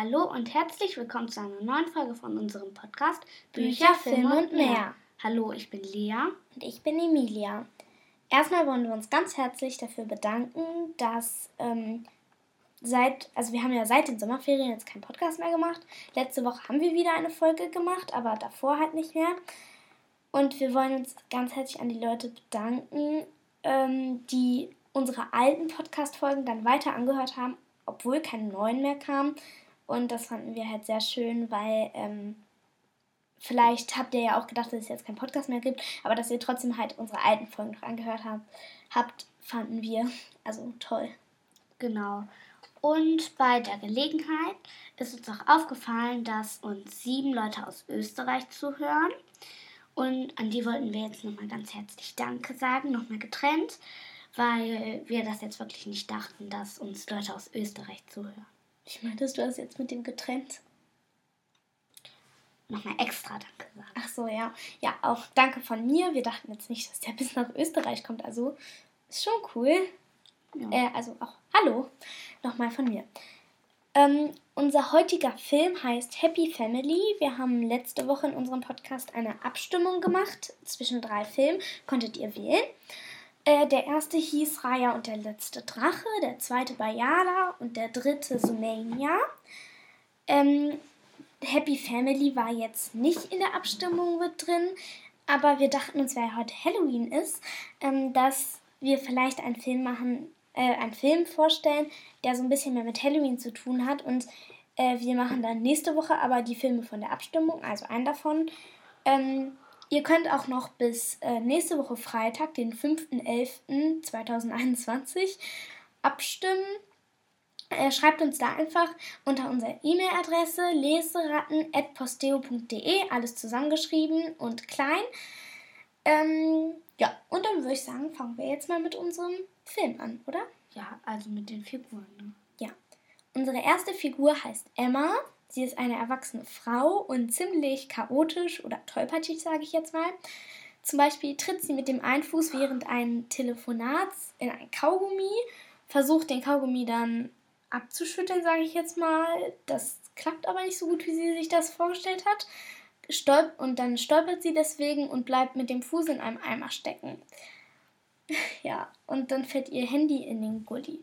Hallo und herzlich willkommen zu einer neuen Folge von unserem Podcast Bücher, Filme und mehr. Hallo, ich bin Lea. Und ich bin Emilia. Erstmal wollen wir uns ganz herzlich dafür bedanken, dass ähm, seit, also wir haben ja seit den Sommerferien jetzt keinen Podcast mehr gemacht. Letzte Woche haben wir wieder eine Folge gemacht, aber davor halt nicht mehr. Und wir wollen uns ganz herzlich an die Leute bedanken, ähm, die unsere alten Podcast-Folgen dann weiter angehört haben, obwohl keine neuen mehr kamen. Und das fanden wir halt sehr schön, weil ähm, vielleicht habt ihr ja auch gedacht, dass es jetzt keinen Podcast mehr gibt, aber dass ihr trotzdem halt unsere alten Folgen noch angehört habt, habt fanden wir also toll. Genau. Und bei der Gelegenheit ist uns auch aufgefallen, dass uns sieben Leute aus Österreich zuhören. Und an die wollten wir jetzt nochmal ganz herzlich Danke sagen, nochmal getrennt, weil wir das jetzt wirklich nicht dachten, dass uns Leute aus Österreich zuhören. Ich meintest du das jetzt mit dem getrennt? Nochmal extra Danke sagen. Ach so, ja. Ja, auch Danke von mir. Wir dachten jetzt nicht, dass der bis nach Österreich kommt. Also ist schon cool. Ja. Äh, also auch Hallo nochmal von mir. Ähm, unser heutiger Film heißt Happy Family. Wir haben letzte Woche in unserem Podcast eine Abstimmung gemacht zwischen drei Filmen. Konntet ihr wählen. Äh, der erste hieß Raya und der letzte Drache, der zweite Bayala und der dritte Sumania. Ähm, Happy Family war jetzt nicht in der Abstimmung mit drin, aber wir dachten uns, weil heute Halloween ist, ähm, dass wir vielleicht einen Film machen, äh, einen Film vorstellen, der so ein bisschen mehr mit Halloween zu tun hat. Und äh, wir machen dann nächste Woche aber die Filme von der Abstimmung, also einen davon. Ähm, ihr könnt auch noch bis äh, nächste Woche Freitag, den 5.11.2021, abstimmen. Äh, schreibt uns da einfach unter unserer E-Mail-Adresse leseratten.posteo.de, alles zusammengeschrieben und klein. Ähm, ja, und dann würde ich sagen, fangen wir jetzt mal mit unserem Film an, oder? Ja, also mit den Figuren. Ne? Ja. Unsere erste Figur heißt Emma. Sie ist eine erwachsene Frau und ziemlich chaotisch oder tollpatschig, sage ich jetzt mal. Zum Beispiel tritt sie mit dem einen Fuß während eines Telefonats in ein Kaugummi, versucht den Kaugummi dann abzuschütteln, sage ich jetzt mal. Das klappt aber nicht so gut, wie sie sich das vorgestellt hat. Stolp und dann stolpert sie deswegen und bleibt mit dem Fuß in einem Eimer stecken. Ja, und dann fällt ihr Handy in den Gully.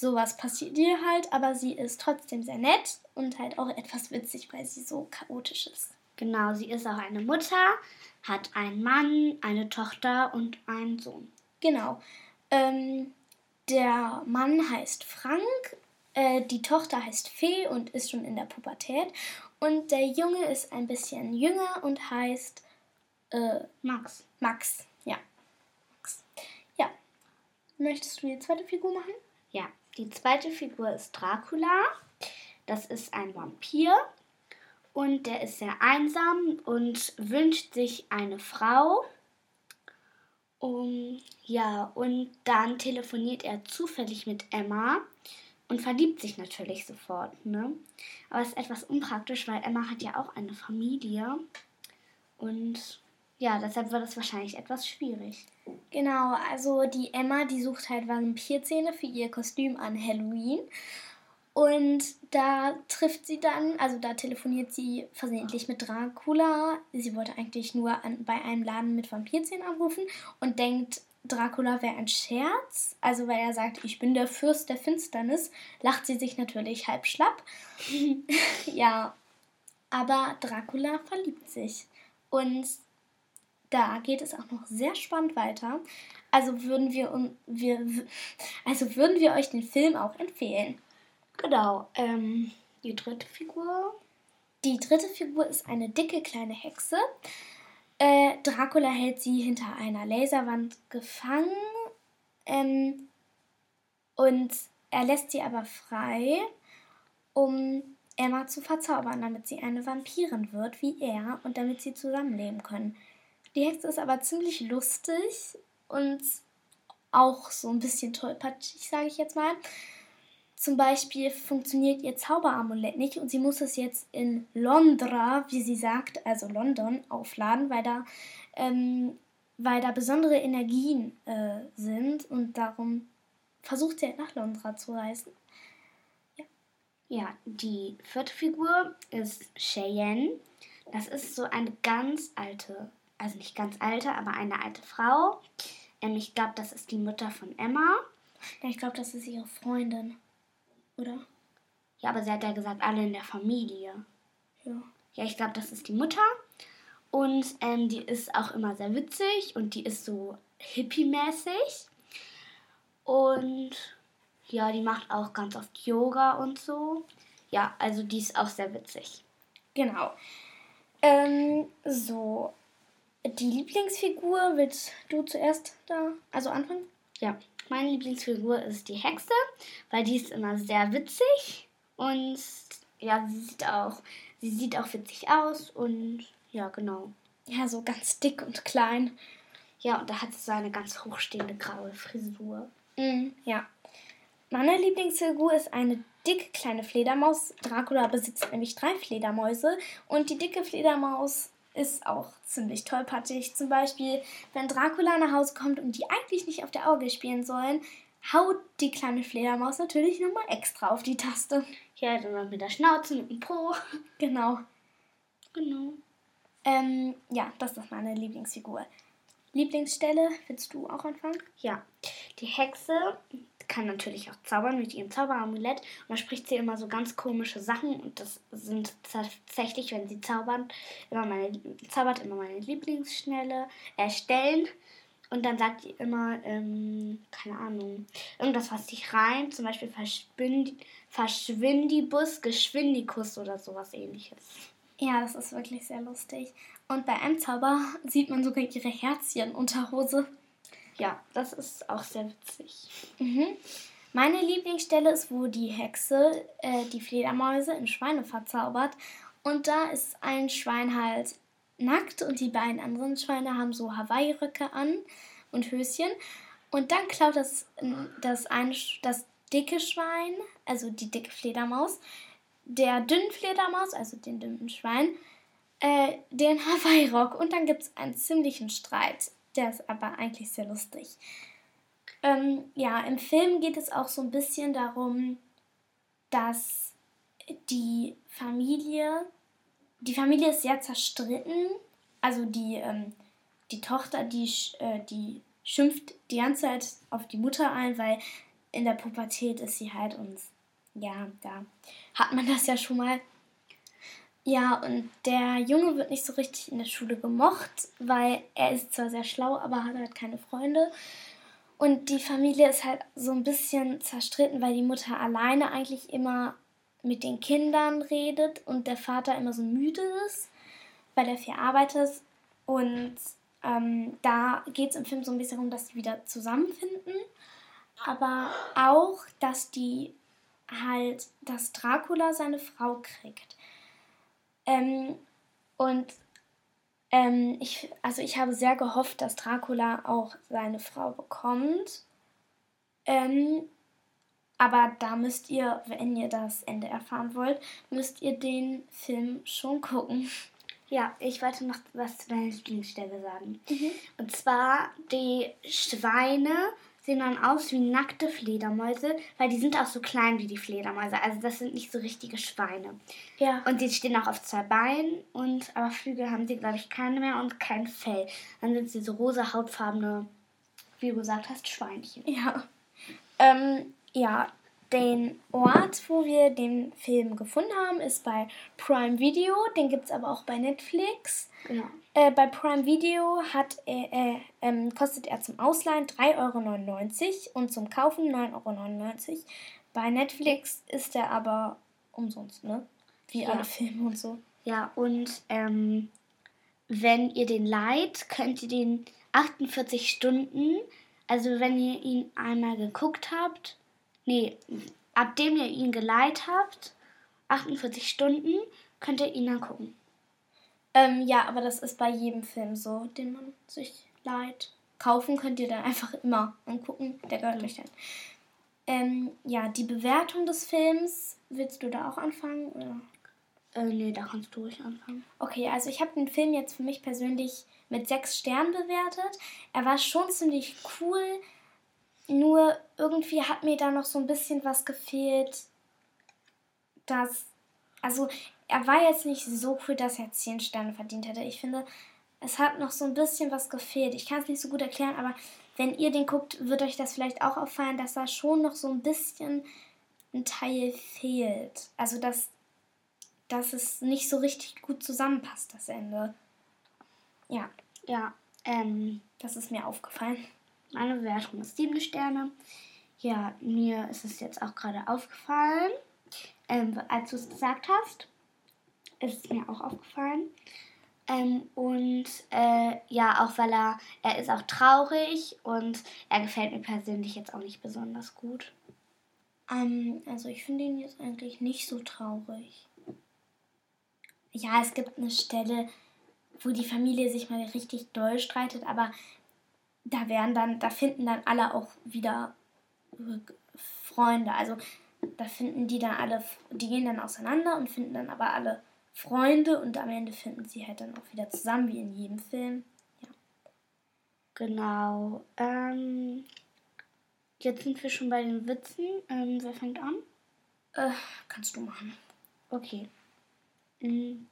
Sowas passiert ihr halt, aber sie ist trotzdem sehr nett und halt auch etwas witzig, weil sie so chaotisch ist. Genau, sie ist auch eine Mutter, hat einen Mann, eine Tochter und einen Sohn. Genau. Ähm, der Mann heißt Frank, äh, die Tochter heißt Fee und ist schon in der Pubertät. Und der Junge ist ein bisschen jünger und heißt äh, Max. Max, ja. Möchtest du die zweite Figur machen? Ja, die zweite Figur ist Dracula. Das ist ein Vampir und der ist sehr einsam und wünscht sich eine Frau. Um, ja, und dann telefoniert er zufällig mit Emma und verliebt sich natürlich sofort, ne? Aber es ist etwas unpraktisch, weil Emma hat ja auch eine Familie und ja, deshalb wird es wahrscheinlich etwas schwierig. Genau, also die Emma, die sucht halt Vampirzähne für ihr Kostüm an Halloween. Und da trifft sie dann, also da telefoniert sie versehentlich mit Dracula. Sie wollte eigentlich nur an, bei einem Laden mit Vampirzähnen anrufen und denkt, Dracula wäre ein Scherz. Also weil er sagt, ich bin der Fürst der Finsternis, lacht sie sich natürlich halb schlapp. ja, aber Dracula verliebt sich. Und da geht es auch noch sehr spannend weiter. Also würden wir, wir, also würden wir euch den Film auch empfehlen. Genau. Ähm, die dritte Figur. Die dritte Figur ist eine dicke kleine Hexe. Äh, Dracula hält sie hinter einer Laserwand gefangen. Ähm, und er lässt sie aber frei, um Emma zu verzaubern, damit sie eine Vampirin wird wie er und damit sie zusammenleben können. Die Hexe ist aber ziemlich lustig und auch so ein bisschen tollpatschig, sage ich jetzt mal. Zum Beispiel funktioniert ihr Zauberamulett nicht und sie muss es jetzt in Londra, wie sie sagt, also London, aufladen, weil da, ähm, weil da besondere Energien äh, sind und darum versucht sie halt nach Londra zu reisen. Ja. Ja, die vierte Figur ist Cheyenne. Das ist so eine ganz alte, also nicht ganz alte, aber eine alte Frau. Ähm, ich glaube, das ist die Mutter von Emma. Ja, ich glaube, das ist ihre Freundin, oder? Ja, aber sie hat ja gesagt, alle in der Familie. Ja. Ja, ich glaube, das ist die Mutter. Und ähm, die ist auch immer sehr witzig und die ist so hippie-mäßig. Und ja, die macht auch ganz oft Yoga und so. Ja, also die ist auch sehr witzig. Genau. Ähm, so, die Lieblingsfigur, willst du zuerst da, also anfangen? Ja, meine Lieblingsfigur ist die Hexe, weil die ist immer sehr witzig und ja, sie sieht auch, sie sieht auch witzig aus und ja, genau. Ja, so ganz dick und klein. Ja, und da hat sie so eine ganz hochstehende graue Frisur. Mhm, ja. Meine Lieblingsfigur ist eine dicke kleine Fledermaus. Dracula besitzt nämlich drei Fledermäuse und die dicke Fledermaus ist auch ziemlich tollpatschig. Zum Beispiel, wenn Dracula nach Hause kommt und die eigentlich nicht auf der Auge spielen sollen, haut die kleine Fledermaus natürlich nochmal extra auf die Taste. Ja, dann noch mit der Schnauze, mit dem Po. Genau. Genau. Ähm, ja, das ist meine Lieblingsfigur. Lieblingsstelle, willst du auch anfangen? Ja, die Hexe kann natürlich auch zaubern mit ihrem Zauberamulett. Und da spricht sie immer so ganz komische Sachen. Und das sind tatsächlich, wenn sie zaubern, immer meine, zaubert immer meine Lieblingsschnelle, erstellen. Und dann sagt sie immer, ähm, keine Ahnung, irgendwas, was sich rein, zum Beispiel Verschwindibus, Geschwindikus oder sowas ähnliches. Ja, das ist wirklich sehr lustig. Und bei einem Zauber sieht man sogar ihre Herzchenunterhose. Ja, das ist auch sehr witzig. Mhm. Meine Lieblingsstelle ist, wo die Hexe äh, die Fledermäuse in Schweine verzaubert. Und da ist ein Schwein halt nackt und die beiden anderen Schweine haben so Hawaii-Röcke an und Höschen. Und dann klaut das, das, eine, das dicke Schwein, also die dicke Fledermaus, der dünnen Fledermaus, also den dünnen Schwein, äh, den Hawaii-Rock. Und dann gibt es einen ziemlichen Streit. Der ist aber eigentlich sehr lustig. Ähm, ja, im Film geht es auch so ein bisschen darum, dass die Familie, die Familie ist sehr zerstritten. Also die, ähm, die Tochter, die, äh, die schimpft die ganze Zeit auf die Mutter ein, weil in der Pubertät ist sie halt uns, ja, da hat man das ja schon mal. Ja, und der Junge wird nicht so richtig in der Schule gemocht, weil er ist zwar sehr schlau, aber hat halt keine Freunde. Und die Familie ist halt so ein bisschen zerstritten, weil die Mutter alleine eigentlich immer mit den Kindern redet und der Vater immer so müde ist, weil er viel arbeitet. Und ähm, da geht es im Film so ein bisschen darum, dass sie wieder zusammenfinden, aber auch, dass die halt, dass Dracula seine Frau kriegt. Ähm, und ähm, ich, also ich habe sehr gehofft, dass Dracula auch seine Frau bekommt. Ähm, aber da müsst ihr, wenn ihr das Ende erfahren wollt, müsst ihr den Film schon gucken. Ja, ich wollte noch was zu deiner Lieblingsstelle sagen. Mhm. Und zwar die Schweine sehen dann aus wie nackte Fledermäuse, weil die sind auch so klein wie die Fledermäuse. Also das sind nicht so richtige Schweine. Ja. Und die stehen auch auf zwei Beinen und aber Flügel haben sie, glaube ich, keine mehr und kein Fell. Dann sind sie so rosa hautfarbene, wie du gesagt hast, Schweinchen. Ja. Ähm, ja, den Ort, wo wir den Film gefunden haben, ist bei Prime Video. Den gibt es aber auch bei Netflix. Ja. Äh, bei Prime Video hat äh, ähm, kostet er zum Ausleihen 3,99 Euro und zum Kaufen 9,99 Euro. Bei Netflix ist er aber umsonst, ne? Wie ja. alle Filme und so. Ja, und ähm, wenn ihr den leiht, könnt ihr den 48 Stunden, also wenn ihr ihn einmal geguckt habt, Nee, ab dem ihr ihn geleiht habt, 48 Stunden, könnt ihr ihn dann gucken. Ähm, ja, aber das ist bei jedem Film so, den man sich leiht. Kaufen könnt ihr dann einfach immer angucken. Der gehört mhm. euch dann. Ähm, ja, die Bewertung des Films, willst du da auch anfangen? Oder? Äh, nee, da kannst du ruhig anfangen. Okay, also ich habe den Film jetzt für mich persönlich mit sechs Sternen bewertet. Er war schon ziemlich cool. Nur irgendwie hat mir da noch so ein bisschen was gefehlt. dass, also er war jetzt nicht so cool, dass er 10 Sterne verdient hätte. Ich finde, es hat noch so ein bisschen was gefehlt. Ich kann es nicht so gut erklären, aber wenn ihr den guckt, wird euch das vielleicht auch auffallen, dass da schon noch so ein bisschen ein Teil fehlt. Also, dass, dass es nicht so richtig gut zusammenpasst, das Ende. Ja. Ja, ähm, das ist mir aufgefallen. Meine Bewertung ist 7 Sterne. Ja, mir ist es jetzt auch gerade aufgefallen, ähm, als du es gesagt hast, ist es mir auch aufgefallen. Ähm, und äh, ja, auch weil er, er ist auch traurig und er gefällt mir persönlich jetzt auch nicht besonders gut. Ähm, also ich finde ihn jetzt eigentlich nicht so traurig. Ja, es gibt eine Stelle, wo die Familie sich mal richtig doll streitet, aber da werden dann, da finden dann alle auch wieder Freunde. Also da finden die dann alle, die gehen dann auseinander und finden dann aber alle Freunde und am Ende finden sie halt dann auch wieder zusammen, wie in jedem Film. Ja. Genau. Ähm, jetzt sind wir schon bei den Witzen. Ähm, wer fängt an? Äh, kannst du machen. Okay. Mm.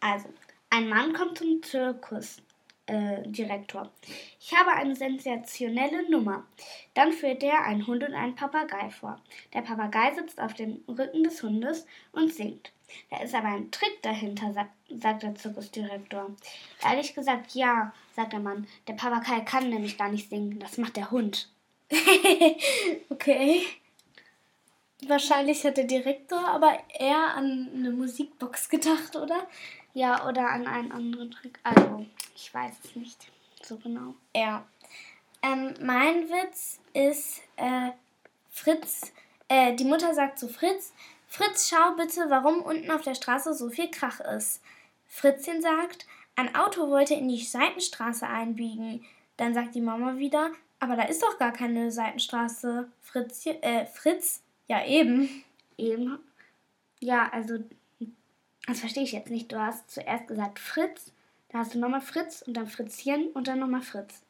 Also, ein Mann kommt zum Zirkus äh, Direktor. Ich habe eine sensationelle Nummer. Dann führt er einen Hund und einen Papagei vor. Der Papagei sitzt auf dem Rücken des Hundes und singt. Da ist aber ein Trick dahinter, sagt, sagt der Zirkusdirektor. Ehrlich gesagt, ja, sagt der Mann. Der Papagei kann nämlich gar nicht singen. Das macht der Hund. okay. Wahrscheinlich hat der Direktor aber eher an eine Musikbox gedacht, oder? Ja, oder an einen anderen Trick. Also, ich weiß es nicht so genau. Ja. Ähm, mein Witz ist, äh, Fritz, äh, die Mutter sagt zu Fritz, Fritz, schau bitte, warum unten auf der Straße so viel Krach ist. Fritzchen sagt, ein Auto wollte in die Seitenstraße einbiegen. Dann sagt die Mama wieder, aber da ist doch gar keine Seitenstraße. Fritzchen, äh, Fritz, ja eben. Eben. Ja, also das verstehe ich jetzt nicht. Du hast zuerst gesagt Fritz, da hast du nochmal Fritz und dann Fritzchen und dann nochmal Fritz.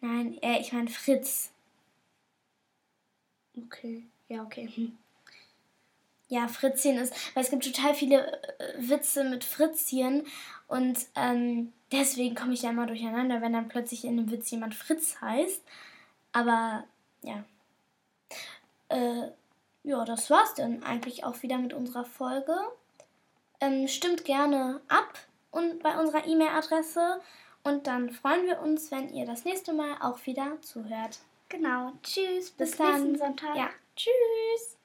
Nein, äh, ich meine Fritz. Okay, ja, okay. Hm. Ja, Fritzchen ist, weil es gibt total viele äh, Witze mit Fritzchen und ähm, deswegen komme ich da immer durcheinander, wenn dann plötzlich in einem Witz jemand Fritz heißt. Aber ja. Äh, ja, das war's dann eigentlich auch wieder mit unserer Folge. Ähm, stimmt gerne ab und bei unserer E-Mail-Adresse und dann freuen wir uns, wenn ihr das nächste Mal auch wieder zuhört. Genau. Tschüss. Bis, bis dann. Sonntag. Ja. Tschüss.